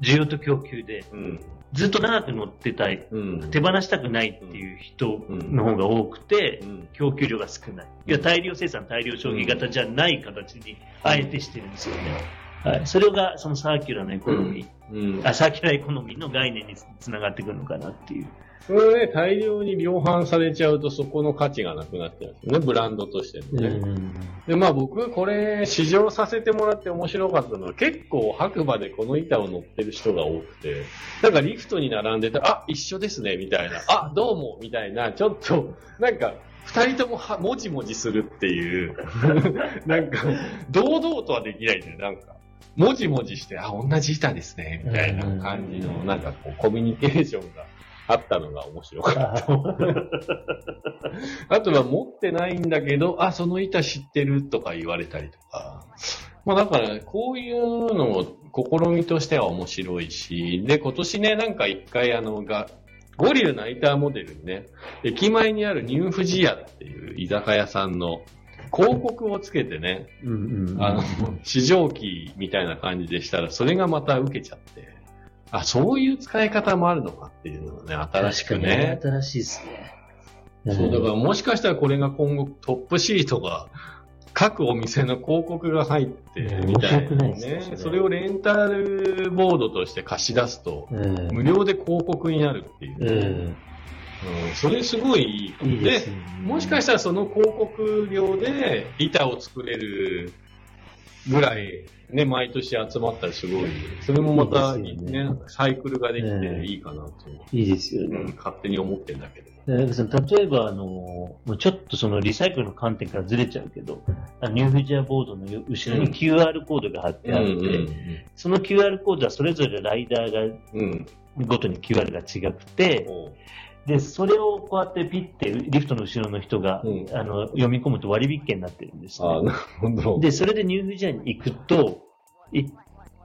S2: 需要と供給で、
S1: うん。
S2: ずっと長く乗ってたい、
S1: うん。
S2: 手放したくないっていう人の方が多くて、
S1: うん。
S2: 供給量が少ない。いや、大量生産、大量消費型じゃない形に、あえてしてるんですよね。はい。それが、そのサーキュラーなエコノミー、
S1: うん。
S2: あ、サーキュラーエコノミーの概念につながってくるのかなっていう。
S1: それね、大量に量販されちゃうとそこの価値がなくなっちゃうんですよね、ブランドとしてのね。で、まあ僕、これ、試乗させてもらって面白かったのは、結構白馬でこの板を乗ってる人が多くて、なんかリフトに並んでたら、あ、一緒ですね、みたいな、あ、どうも、みたいな、ちょっと、なんか、二人ともは、もじもじするっていう、なんか、堂々とはできないんだよ、なんか。もじもじして、あ、同じ板ですね、みたいな感じの、なんかこう、コミュニケーションがあったのが面白かった。あとは持ってないんだけど、あ、その板知ってるとか言われたりとか。まあだから、こういうのも試みとしては面白いし、で、今年ね、なんか一回あの、が、五流ナイターモデルにね、駅前にあるニューフジヤっていう居酒屋さんの広告をつけてね、
S2: うんうん。
S1: あの、試乗機みたいな感じでしたら、それがまた受けちゃって、あ、そういう使い方もあるのかっていうのがね、新しくね。
S2: 新しいですね。
S1: そう、だからもしかしたらこれが今後トップシートが、各お店の広告が入って、
S2: うん
S1: みたい
S2: な
S1: ね。それをレンタルボードとして貸し出すと、
S2: うん。
S1: 無料で広告になるっていう。
S2: うん。
S1: うんそれすごいいい
S2: で。
S1: もしかしたらその広告料で板を作れるぐらい、ね、毎年集まったらすごい、それもまた
S2: いいです
S1: ね、サイクルができ
S2: うん
S1: ていいかなと、
S2: いいですよね。
S1: うん勝手に思ってんだけど。
S2: 例えば、あの、もうちょっとそのリサイクルの観点からずれちゃうけど、ニューフィジアボードの後ろに QR コードが貼ってあって、その QR コードはそれぞれライダーが
S1: うん。
S2: ごとに QR が違くて、
S1: おう
S2: で、それをこうやってピッてリフトの後ろの人が、
S1: うん
S2: あの読み込むと割引券になってるんです、
S1: ああ、
S2: ね。
S1: なるほど。
S2: で、それでニュージアに行くと、い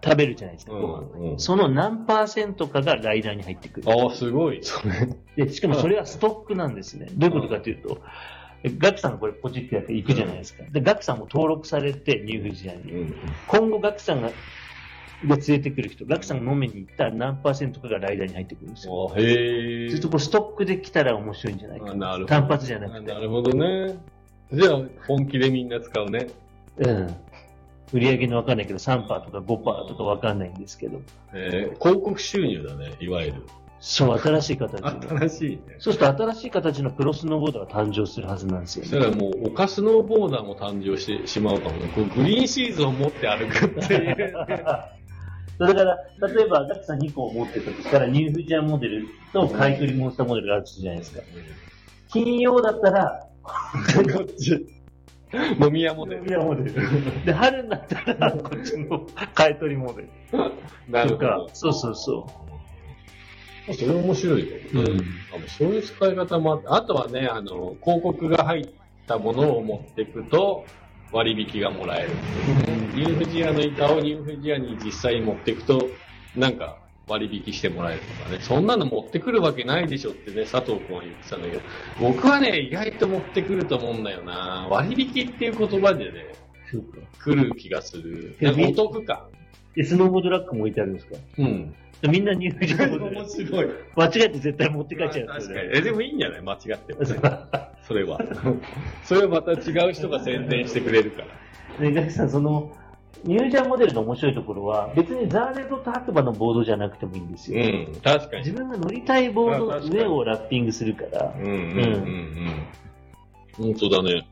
S2: 食べるじゃないですか、
S1: うんうん
S2: その何パーセントかがライダーに入ってくる。
S1: ああ、すごい。それ。
S2: で、しかもそれはストックなんですね。どういうことかというと、ガクさんがこれポチってやって行くじゃないですか。で、ガクさんも登録されてニュージアに。
S1: うん。
S2: 今後ガクさんが、が連れてくる人、ガクさんが飲みに行ったら何パーセントかがライダーに入ってくるんですよ。
S1: あへえ。
S2: ずっとこうストックで来たら面白いんじゃないか
S1: あな。
S2: 単発じゃなくて
S1: あなるほどね。じゃあ、本気でみんな使うね。
S2: うん。売り上げのわかんないけど、3%とか5%とかわかんないんですけど。
S1: えー広告収入だね、いわゆる。
S2: そう、新しい形の。
S1: 新しいね。
S2: そうすると新しい形のプロスノーボードが誕生するはずなんですよね。
S1: そしたらもう、丘スノーボーダーも誕生してしまうかもね。こうグリーンシーズンを持って歩くっていう。
S2: だから、例えば、ガクさん2個持ってたとしたら、ニューフィジアモデルと買い取りモンスターモデルがあるじゃないですか。金曜だったら、
S1: こっち。飲み屋モデル。
S2: ニューフィジアモデル。で、春になったら、こっちの買い取りモデル。
S1: なるほ
S2: とか
S1: ど。、
S2: そうそうそ
S1: それ面白いよね。
S2: う。うん。
S1: そういう使い方もあって、あとはね、あの、広告が入ったものを持っていくと、割引がもらえる。ニューフジアの板をニューフジアに実際に持っていくと、なんか割引してもらえるとかね。そんなの持ってくるわけないでしょってね、佐藤君は言ってたんだけど、僕はね、意外と持ってくると思うんだよな。割引っていう言葉でね。来る気がする。お得感。
S2: で、スノーボードラックも置いてあるんですか？
S1: うん。
S2: でみんなニューフィジアモデル。
S1: 面白い。
S2: 間違えて絶対持って帰っちゃう。
S1: 確かにえ、でもいいんじゃない？間違ってもね。それは。それはまた違う人が宣伝してくれるから。
S2: で、ガクさん、その、ニュージャンモデルの面白いところは、別にザーレットと白馬のボードじゃなくてもいいんですよ。
S1: うん、確かに。
S2: 自分が乗りたいボードの上をラッピングするから
S1: う、ん、うん、うん、うん。本当だね。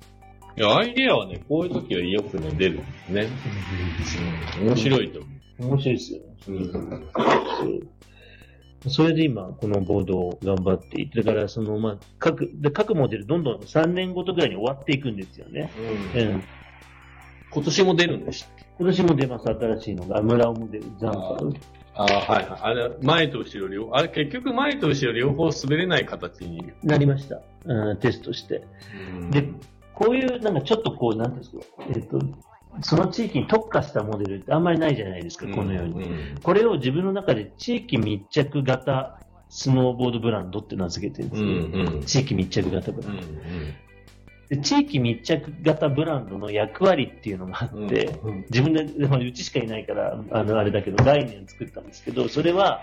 S1: いや、アイデアはね、こういう時はよくね、出るんですね。うん、面白いと思う。
S2: 面白いですよ。
S1: うん。
S2: そうそれで今、このボードを頑張っていて、だから、その、まあ、各、で、各モデル、どんどん3年ごとぐらいに終わっていくんですよね。
S1: うん
S2: うん。
S1: 今年も出るんでしたっけ？
S2: 今年も出ます、新しいのが、村尾モデル、ザンパウ。
S1: ああ、はいはい。あれ、前と後ろ両、あれ結局前と後ろ両方滑れない形に。
S2: なりました。うん、テストして。で、こういう、なんかちょっとこう、なんですか、えっと、その地域に特化したモデルってあんまりないじゃないですか、このように。
S1: ん
S2: これを自分の中で地域密着型スノーボードブランドって名付けてるんです
S1: う
S2: ね。
S1: んうん。
S2: 地域密着型ブラ
S1: うん
S2: ンド。で地域密着型ブランドの役割っていうのがあって、
S1: うん
S2: 自分で、でもうちしかいないから、あの、あれだけど、概念を作ったんですけど、それは、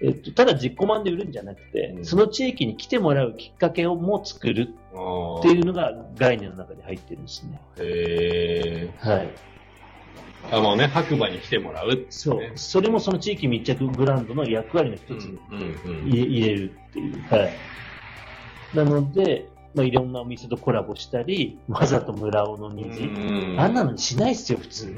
S2: えっと、ただ実行版で売るんじゃなくて、
S1: うん
S2: その地域に来てもらうきっかけをも作る
S1: あ
S2: っていうのが概念の中に入ってるんですね。
S1: ーへ
S2: はい。
S1: ーあ、まあね、白馬に来てもらうって
S2: そう
S1: ね。。
S2: それもその地域密着ブランドの役割の一つに
S1: うんうん
S2: 入れ入れるっていう。はい。なので、まあ、いろんなお店とコラボしたり、わざと村尾の虹。
S1: うん
S2: あんなのしないっすよ、普通。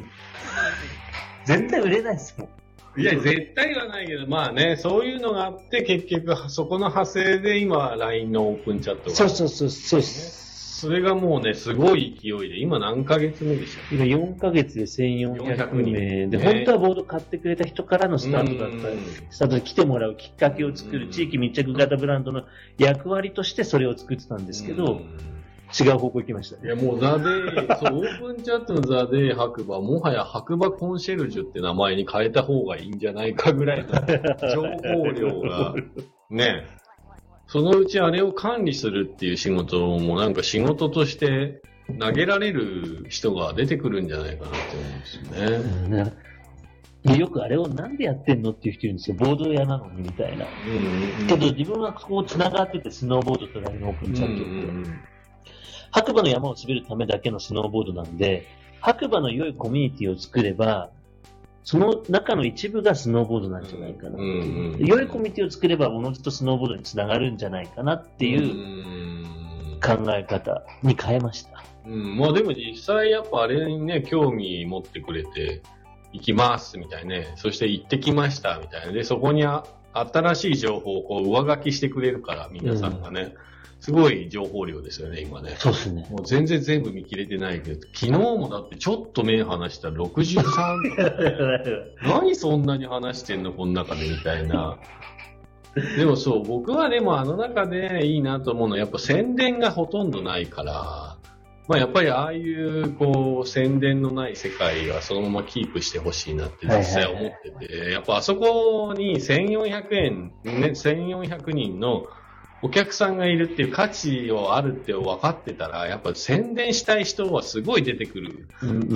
S2: 絶対売れないっすもん。
S1: いや、絶対はないけど、まあね、そういうのがあって、結局、そこの派生で今、LINE のオープンチャットが。
S2: そうそうそう、そうです。
S1: それがもうね、すごい勢いで、今何ヶ月目でした
S2: 今4ヶ月で1400名で、
S1: 人ね
S2: 本当はボード買ってくれた人からのスタートだった
S1: うん
S2: スタートで来てもらうきっかけを作
S1: うん
S2: る地域密着型ブランドの役割としてそれを作ってたんですけど、
S1: うん
S2: 違う方向行きましたね。
S1: いや、もうザ・デイ、そう、オープンチャットのザ・デイ白馬、もはや白馬コンシェルジュって名前に変えた方がいいんじゃないかぐらいの 情報量が、ね、そのうちあれを管理するっていう仕事もなんか仕事として投げられる人が出てくるんじゃないかなって思うんですよね。
S2: よくあれをなんでやってんのっていう人いるんですよ。ボード屋なのにみたいな。
S1: うん
S2: けど自分はこう繋がってて、スノーボードと LINE のオープンチャットって。
S1: うん
S2: 白馬の山を滑るためだけのスノーボードなんで、白馬の良いコミュニティを作れば、その中の一部がスノーボードなんじゃないかな良いコミュニティを作れば、おのずとスノーボードにつながるんじゃないかなっていう
S1: うん
S2: 考え方に変えました。
S1: うん、まあでも実際やっぱあれにね、興味持ってくれて、行きますみたいなね、そして行ってきましたみたいな。で、そこにあ新しい情報をこう上書きしてくれるから、皆さんがね。すごい情報量ですよね、今ね。
S2: そうですね。
S1: もう全然全部見切れてないけど、昨日もだってちょっと目離したら63とか、ね、何そんなに話してんの、この中でみたいな。でもそう、僕はでもあの中でいいなと思うのは、やっぱ宣伝がほとんどないから、まあやっぱりああいう、こう、宣伝のない世界はそのままキープしてほしいなって実際思ってて、やっぱあそこに1400円、ね、1400人のお客さんがいるっていう価値をあるって分かってたら、やっぱ宣伝したい人はすごい出てくる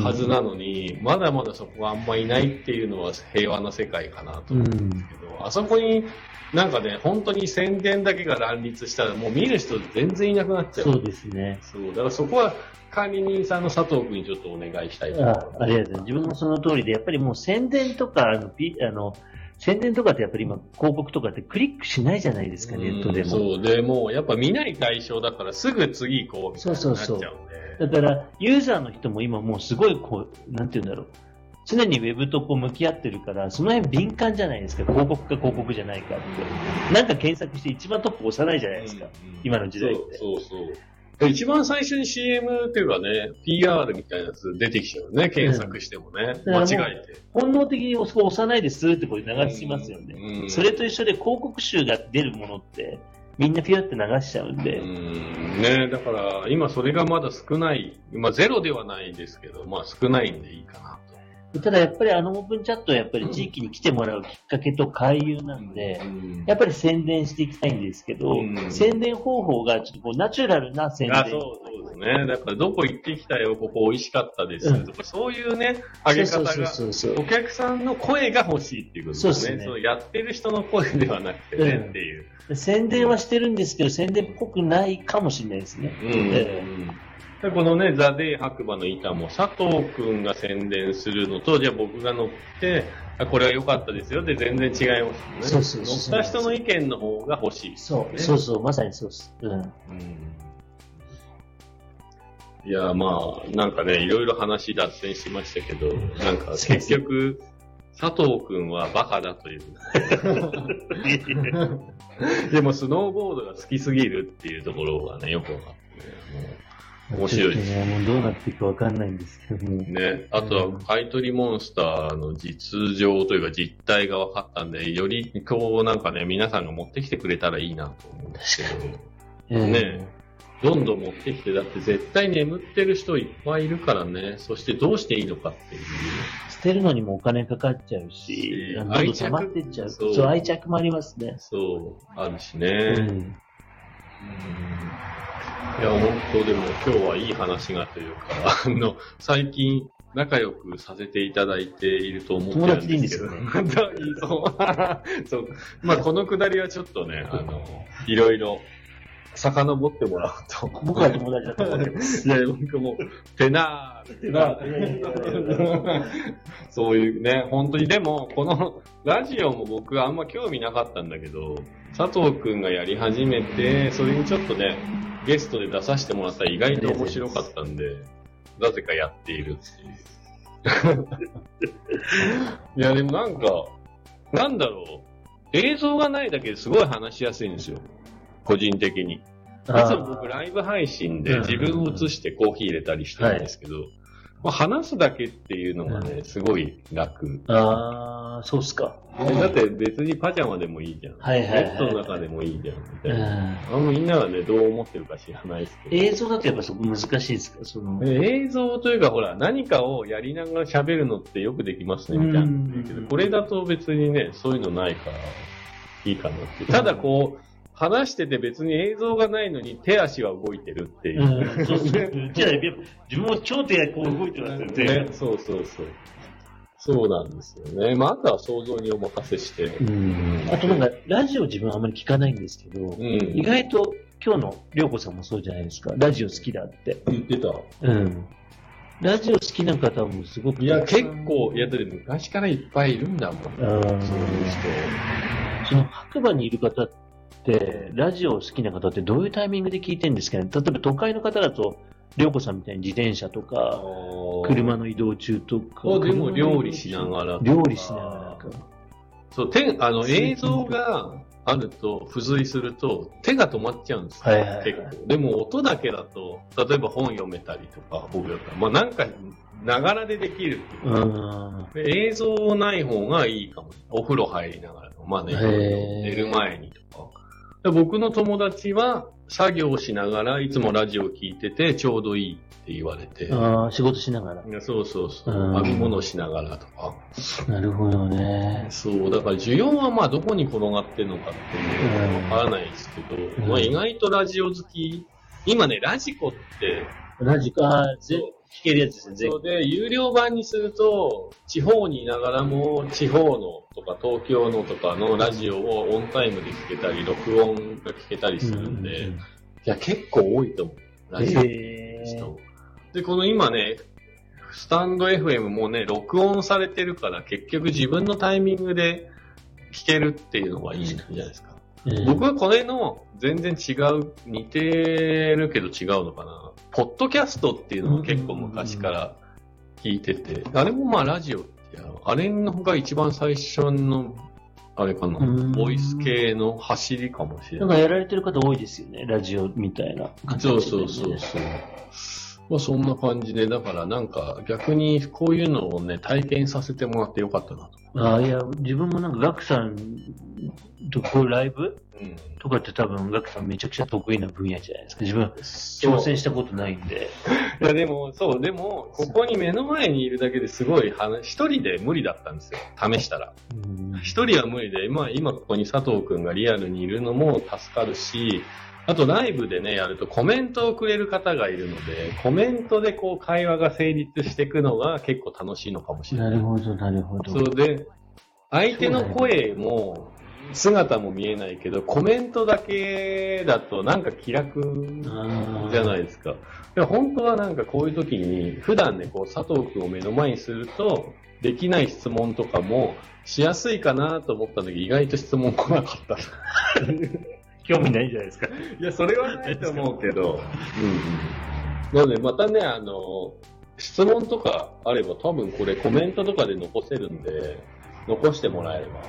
S1: はずなのに、まだまだそこがあんまいないっていうのは平和な世界かなと
S2: う
S1: 思うんです
S2: ん。
S1: けど、あそこになんかね、本当に宣伝だけが乱立したらもう見る人全然いなくなっちゃう。
S2: そうですね。
S1: そう。だからそこは管理人さんの佐藤君にちょっとお願いしたいと
S2: あありがとうございます。自分もその通りで、やっぱりもう宣伝とか、あの、ピあの宣伝とかってやっぱり今、広告とかってクリックしないじゃないですか、ネットでも。
S1: うんそう。で、もうやっぱ見ない対象だからすぐ次行こうみたいになっちゃうんで。
S2: だから、ユーザーの人も今もうすごいこう、なんて言うんだろう。常にウェブとこう向き合ってるから、その辺敏感じゃないですか。広告か広告じゃないかって。なんか検索して一番トップ押さないじゃないですか。
S1: うん
S2: 今の時代って
S1: そうそうそう。で一番最初に CM っていうかね、PR みたいなやつ出てきちゃうね、検索してもね。
S2: うん
S1: 間違えて。
S2: 本能的にそこ押さないですってこう流しますよね。
S1: うん
S2: それと一緒で広告集が出るものって、みんなピュって流しちゃうんで。
S1: うんねだから、今それがまだ少ない。まあゼロではないですけど、まあ少ないんでいいかなと。
S2: ただやっぱりあのオープンチャットはやっぱり地域に来てもらうきっかけと回遊なんで、
S1: うん
S2: やっぱり宣伝していきたいんですけど、
S1: うん
S2: 宣伝方法がちょっとこうナチュラルな宣伝。
S1: あ、そうそうですね。だからどこ行ってきたよ、ここ美味しかったですとか、そういうね、上げ方が。お客さんの声が欲しいっていうことですね。
S2: そうですね
S1: のやってる人の声ではなくてね、
S2: うん
S1: っていう。
S2: 宣伝はしてるんですけど、宣伝っぽくないかもしれないですね。
S1: うん
S2: え
S1: でこのね、ザ・デイ白馬の板も佐藤くんが宣伝するのと、じゃあ僕が乗って、あこれは良かったですよって全然違いますよね。
S2: そうそうそう
S1: 乗った人の意見の方が欲しい、ね。
S2: そう、そうそう、まさにそうです。うん。
S1: うんいや、まあ、なんかね、いろいろ話脱線しましたけど、なんか結局、佐藤くんはバカだという。でも、スノーボードが好きすぎるっていうところがね、よくわかってね。面白いです
S2: ね、もうどうなっていくかわかんないんですけども。
S1: ね。あとは、買い取りモンスターの実情というか実態が分かったんで、より、こう、なんかね、皆さんが持ってきてくれたらいいなと思うんですけど、
S2: えー
S1: ねどんどん持ってきて、だって絶対眠ってる人いっぱいいるからね、そしてどうしていいのかっていう。
S2: 捨てるのにもお金かかっちゃうし、
S1: し
S2: どんどん溜まってっちゃう。
S1: そう
S2: 愛着もありますね。
S1: そう、あるし
S2: う
S1: ね。
S2: ん。
S1: いや、本当でも今日はいい話がというか、あの、最近仲良くさせていただいていると思ってるんですけど。
S2: 友達
S1: でいいんですよね。そう。まあ、このくだりはちょっとね、あの、いろいろ、遡ってもらうと。
S2: 僕は友達だと思ってます。
S1: いや、僕も、ペナー、ペナー。そういうね、本当に、でも、このラジオも僕あんま興味なかったんだけど、佐藤くんがやり始めて、それにちょっとね、ゲストで出させてもらったら意外と面白かったんで、なぜかやっているっていう。いや、でもなんか、なんだろう。映像がないだけですごい話しやすいんですよ。個人的に。いつも僕ライブ配信で自分を映してコーヒー入れたりしてるんですけど、まあ、話すだけっていうのがね、すごい楽。
S2: ああ、そうっすか。
S1: だって別にパジャマでもいいじゃん。
S2: はいはいはい
S1: ベッドの中でもいいじゃん。みた
S2: う
S1: いな。
S2: ん
S1: あみんながね、どう思ってるか知らないですけど。
S2: 映像だとやっぱそこ難しいですか？その、
S1: 映像というか、ほら、何かをやりながら喋るのってよくできますね、みたいな。これだと別にね、そういうのないから、いいかなって。ただこう、話してて別に映像がないのに手足は動いてるっていうう。
S2: ん、そうそう。自分も超手がこう動いてますよ
S1: ね、そうそうそう。そうなんですよね。まあ、あとは想像にお任せして。
S2: うん。あとなんか、ラジオ自分あんまり聞かないんですけど、
S1: うん。
S2: 意外と今日のりょうこさんもそうじゃないですか。ラジオ好きだって。
S1: 言ってた。
S2: うん。ラジオ好きな方もすごく
S1: いや、結構、いや、だって昔からいっぱいいるんだもん。
S2: うん
S1: そういう
S2: その白馬にいる方って、ラジオ好きな方ってどういうタイミングで聞いてるんですかね？例えば都会の方だと、りょうこさんみたいに自転車とか、
S1: 人。
S2: 車の移動中とか。
S1: あでも料理しながらとか
S2: 料理しながらか。
S1: そう、手、あの、映像があると、付随すると、手が止まっちゃうんですよ。
S2: はいはいはい
S1: 結構。でも、音だけだと、例えば本読めたりとか、僕だったら、まあなんか、ながらでできるっていう映像ない方がいいかも。お風呂入りながらの。まあね、寝る前にとか。で僕の友達は、作業しながらいつもラジオ聞いてて、ちょうどいいって言われて。
S2: ああ、仕事しながら。
S1: いやそうそうそう。
S2: うん
S1: 編み物しながらとか。
S2: なるほどね。
S1: そう、だから需要はまあどこに転がってるのかっていうのはわからないですけど、
S2: うん
S1: まあ意外とラジオ好き、今ね、ラジコって、
S2: ラジコ、ああ、けるやつですね、ぜ
S1: そうで、有料版にすると、地方にいながらも、地方のとか東京のとかのラジオをオンタイムで聞けたり、録音が聞けたりするんで、いや、結構多いと思う。ラジオ人。で、この今ね、スタンド FM もね、録音されてるから、結局自分のタイミングで聞けるっていうのがいいんじゃないですか。
S2: え
S1: 僕はこれの全然違う、似てるけど違うのかな。ポッドキャストっていうのを結構昔から聞いてて、あれもまあラジオってやろあれのが一番最初の、あれかな
S2: うん、
S1: ボイス系の走りかもしれ
S2: なん
S1: ない。
S2: かやられてる方多いですよね、ラジオみたいな感じでね、
S1: そうそうそうそう。まあそんな感じで、だからなんか逆にこういうのをね、体験させてもらってよかったなと。
S2: ああ、いや、自分もなんかガクさんとこうライブ
S1: うん。
S2: とかって多分ガクさんめちゃくちゃ得意な分野じゃないですか。自分挑戦したことないんで。
S1: いやでも、そう、でも、ここに目の前にいるだけですごい話、一人で無理だったんですよ。試したら。
S2: うん
S1: 一人は無理で、まあ今ここに佐藤くんがリアルにいるのも助かるし、あとライブでね、やるとコメントをくれる方がいるので、コメントでこう会話が成立していくのが結構楽しいのかもしれな。
S2: ないるほど、なるほど。
S1: そうで、相手の声も、姿も見えないけど、コメントだけだとなんか気楽じゃないですか。本当はなんかこういう時に、普段ね、こう佐藤くんを目の前にすると、できない質問とかもしやすいかなと思った時、意外と質問来なかった。
S2: 興味ないんじゃないですか。
S1: いや、それはないと思うけど。うんうん。なので、またね、あの、質問とかあれば多分これコメントとかで残せるんで、残してもらえれば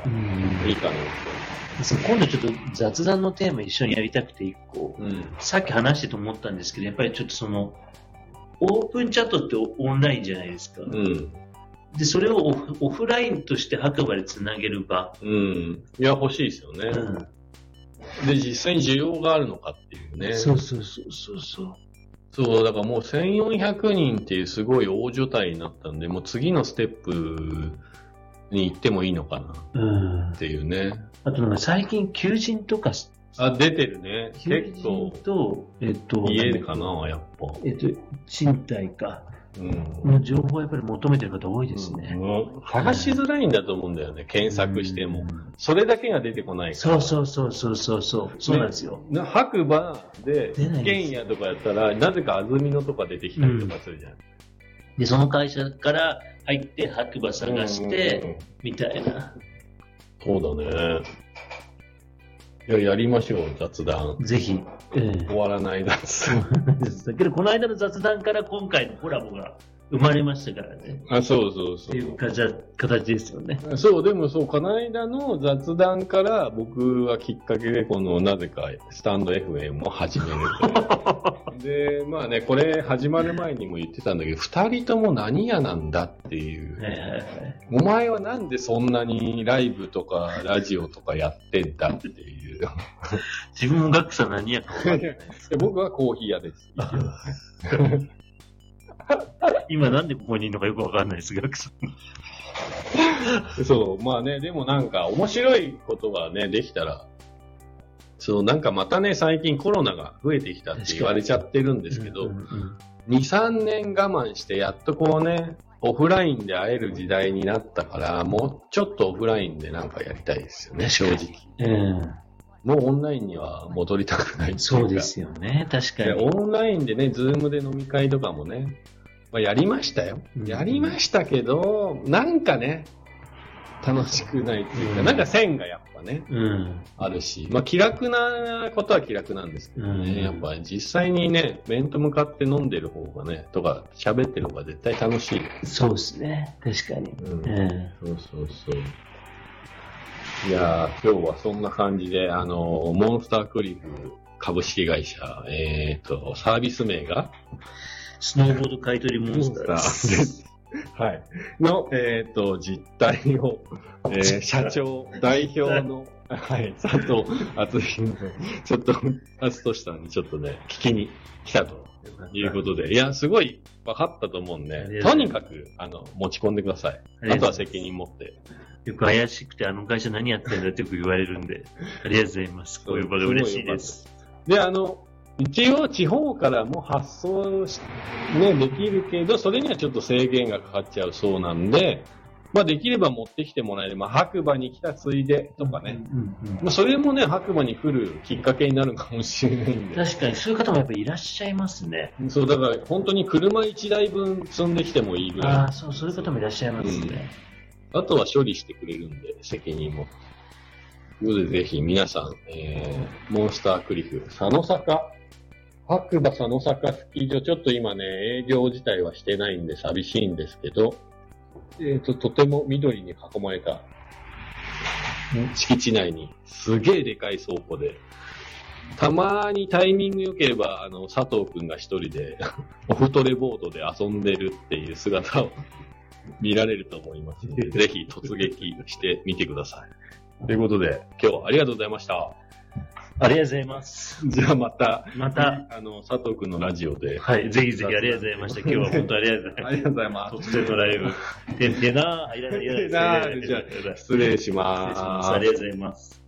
S1: いいかな
S2: そう今度ちょっと雑談のテーマ一緒にやりたくて一個
S1: と。、うん。
S2: さっき話してと思ったんですけど、やっぱりちょっとその、オープンチャットってオンラインじゃないですか。
S1: うん。
S2: で、それをオフオフラインとして白馬でつなげる場。
S1: うん。いや、欲しいですよね。で、実際に需要があるのかっていうね。
S2: そうそうそうそうそう。
S1: そう、だからもう1400人っていうすごい大所帯になったんで、もう次のステップに行ってもいいのかな
S2: うん
S1: っ。ていうね。
S2: あとなんか最近求人とか
S1: あ、出てるね。
S2: 求
S1: 結構
S2: 人、と、えっと、
S1: 家かな、やっぱ。
S2: えっと、賃貸か、
S1: うん。
S2: の情報をやっぱり求めてる方多いですね。
S1: もう探しづらいんだと思うんだよね、検索しても。それだけが出てこないから。
S2: そうそうそうそうそうそう、そうなんですよ。
S1: な白馬で、
S2: 出ないんです
S1: 玄野とかやったら、なぜか安曇野とか出てきたりとかするじゃん。
S2: で、その会社から入って白馬探し
S1: うんうん
S2: て
S1: うん、
S2: みたいな。
S1: そうだね。いや、やりましょう、雑談。
S2: ぜひ。ええ
S1: 終わらない雑談。
S2: だけど、この間の雑談から今回のコラボが生まれましたからね。
S1: あ、そうそうそ
S2: っていうかじゃ形ですよね。
S1: う。そう、でもそう、この間の雑談から僕はきっかけで、この、なぜか、スタンド FM を始める。で、まあね、これ始まる前にも言ってたんだけど、二人とも何屋なんだっていう。
S2: はいはいはい。
S1: お前はなんでそんなにライブとかラジオとかやってんだっていう。
S2: 自分もガックさん何やか分か
S1: 僕はコーヒー屋です。
S2: 今なんでここにいるのかよく分かんないです、ガックさん。
S1: そう、まあね、でもなんか面白いことがね、できたら、そう、なんかまたね、最近コロナが増えてきたって言われちゃってるんですけど、
S2: うんうんうん
S1: 2、3年我慢して、やっとこうね、オフラインで会える時代になったから、もうちょっとオフラインでなんかやりたいですよね、正直。
S2: え
S1: もうオンラインには戻りたくない
S2: そうですよね、確か
S1: で
S2: に。
S1: オンラインでね、ズームで飲み会とかもね、まあ、やりましたよ
S2: う。ん
S1: やりましたけど、なんかね、楽しくないっていうか、
S2: うん
S1: なんか線がやっぱね、
S2: うん。
S1: あるし、まあ気楽なことは気楽なんですけどね、
S2: うん
S1: やっぱ実際にね、面と向かって飲んでる方がね、とか喋ってる方が絶対楽しい。
S2: そうですね、確かに。
S1: うん
S2: え
S1: そうそうそう。いやー、今日はそんな感じで、あの、モンスタークリフ株式会社、えっ、と、サービス名が、
S2: えスノーボード買取モンスターです。
S1: はい。の、えっ、と、実態を、えー社長、代表の、はい、佐藤厚弘の、ちょっと、厚俊さんにちょっとね、聞きに来たということで、いや、すごい分かったと思うん
S2: あ
S1: で、
S2: と
S1: にかく、あの、持ち込んでください。
S2: あと
S1: は責任持って。
S2: よく怪しくて、あの会社何やってんだってよく言われるんで、ありがとうございます。こういう場が嬉しいです。
S1: で、あの、一応地方からも発送し、ね、できるけど、それにはちょっと制限がかかっちゃうそうなんで、まあできれば持ってきてもらえれば、白馬に来たついでとかね。
S2: うんうん
S1: まあそれもね、白馬に来るきっかけになるかもしれないんで。
S2: 確かに、そういう方もやっぱりいらっしゃいますね。
S1: そう、だから本当に車1台分積んできてもいいぐ
S2: あ
S1: ら
S2: あ、そう、そういう方もいらっしゃいますね。
S1: い。あとは処理してくれるんで、責任も。ということで、ぜひ皆さん、えー、モンスタークリフ、佐野坂、白馬佐野坂スキー場、ちょっと今ね、営業自体はしてないんで寂しいんですけど、えっ、と、とても緑に囲まれた敷地内に、すげえでかい倉庫で、たまにタイミング良ければ、あの、佐藤くんが一人で、オフトレボードで遊んでるっていう姿を見られると思いますので、ぜひ突撃してみてください。ということで、今日はありがとうございました。
S2: ありがとうございます。
S1: じゃあまた、
S2: また、
S1: あの、佐藤くんのラジオで。
S2: はい、ぜひぜひありがとうございました。今日は本当ありがとうございま
S1: ありがとうございます。
S2: す。突然のライブ。てんてなー、いらない、いらない。
S1: 失礼し。ます。
S2: ありがとうございます。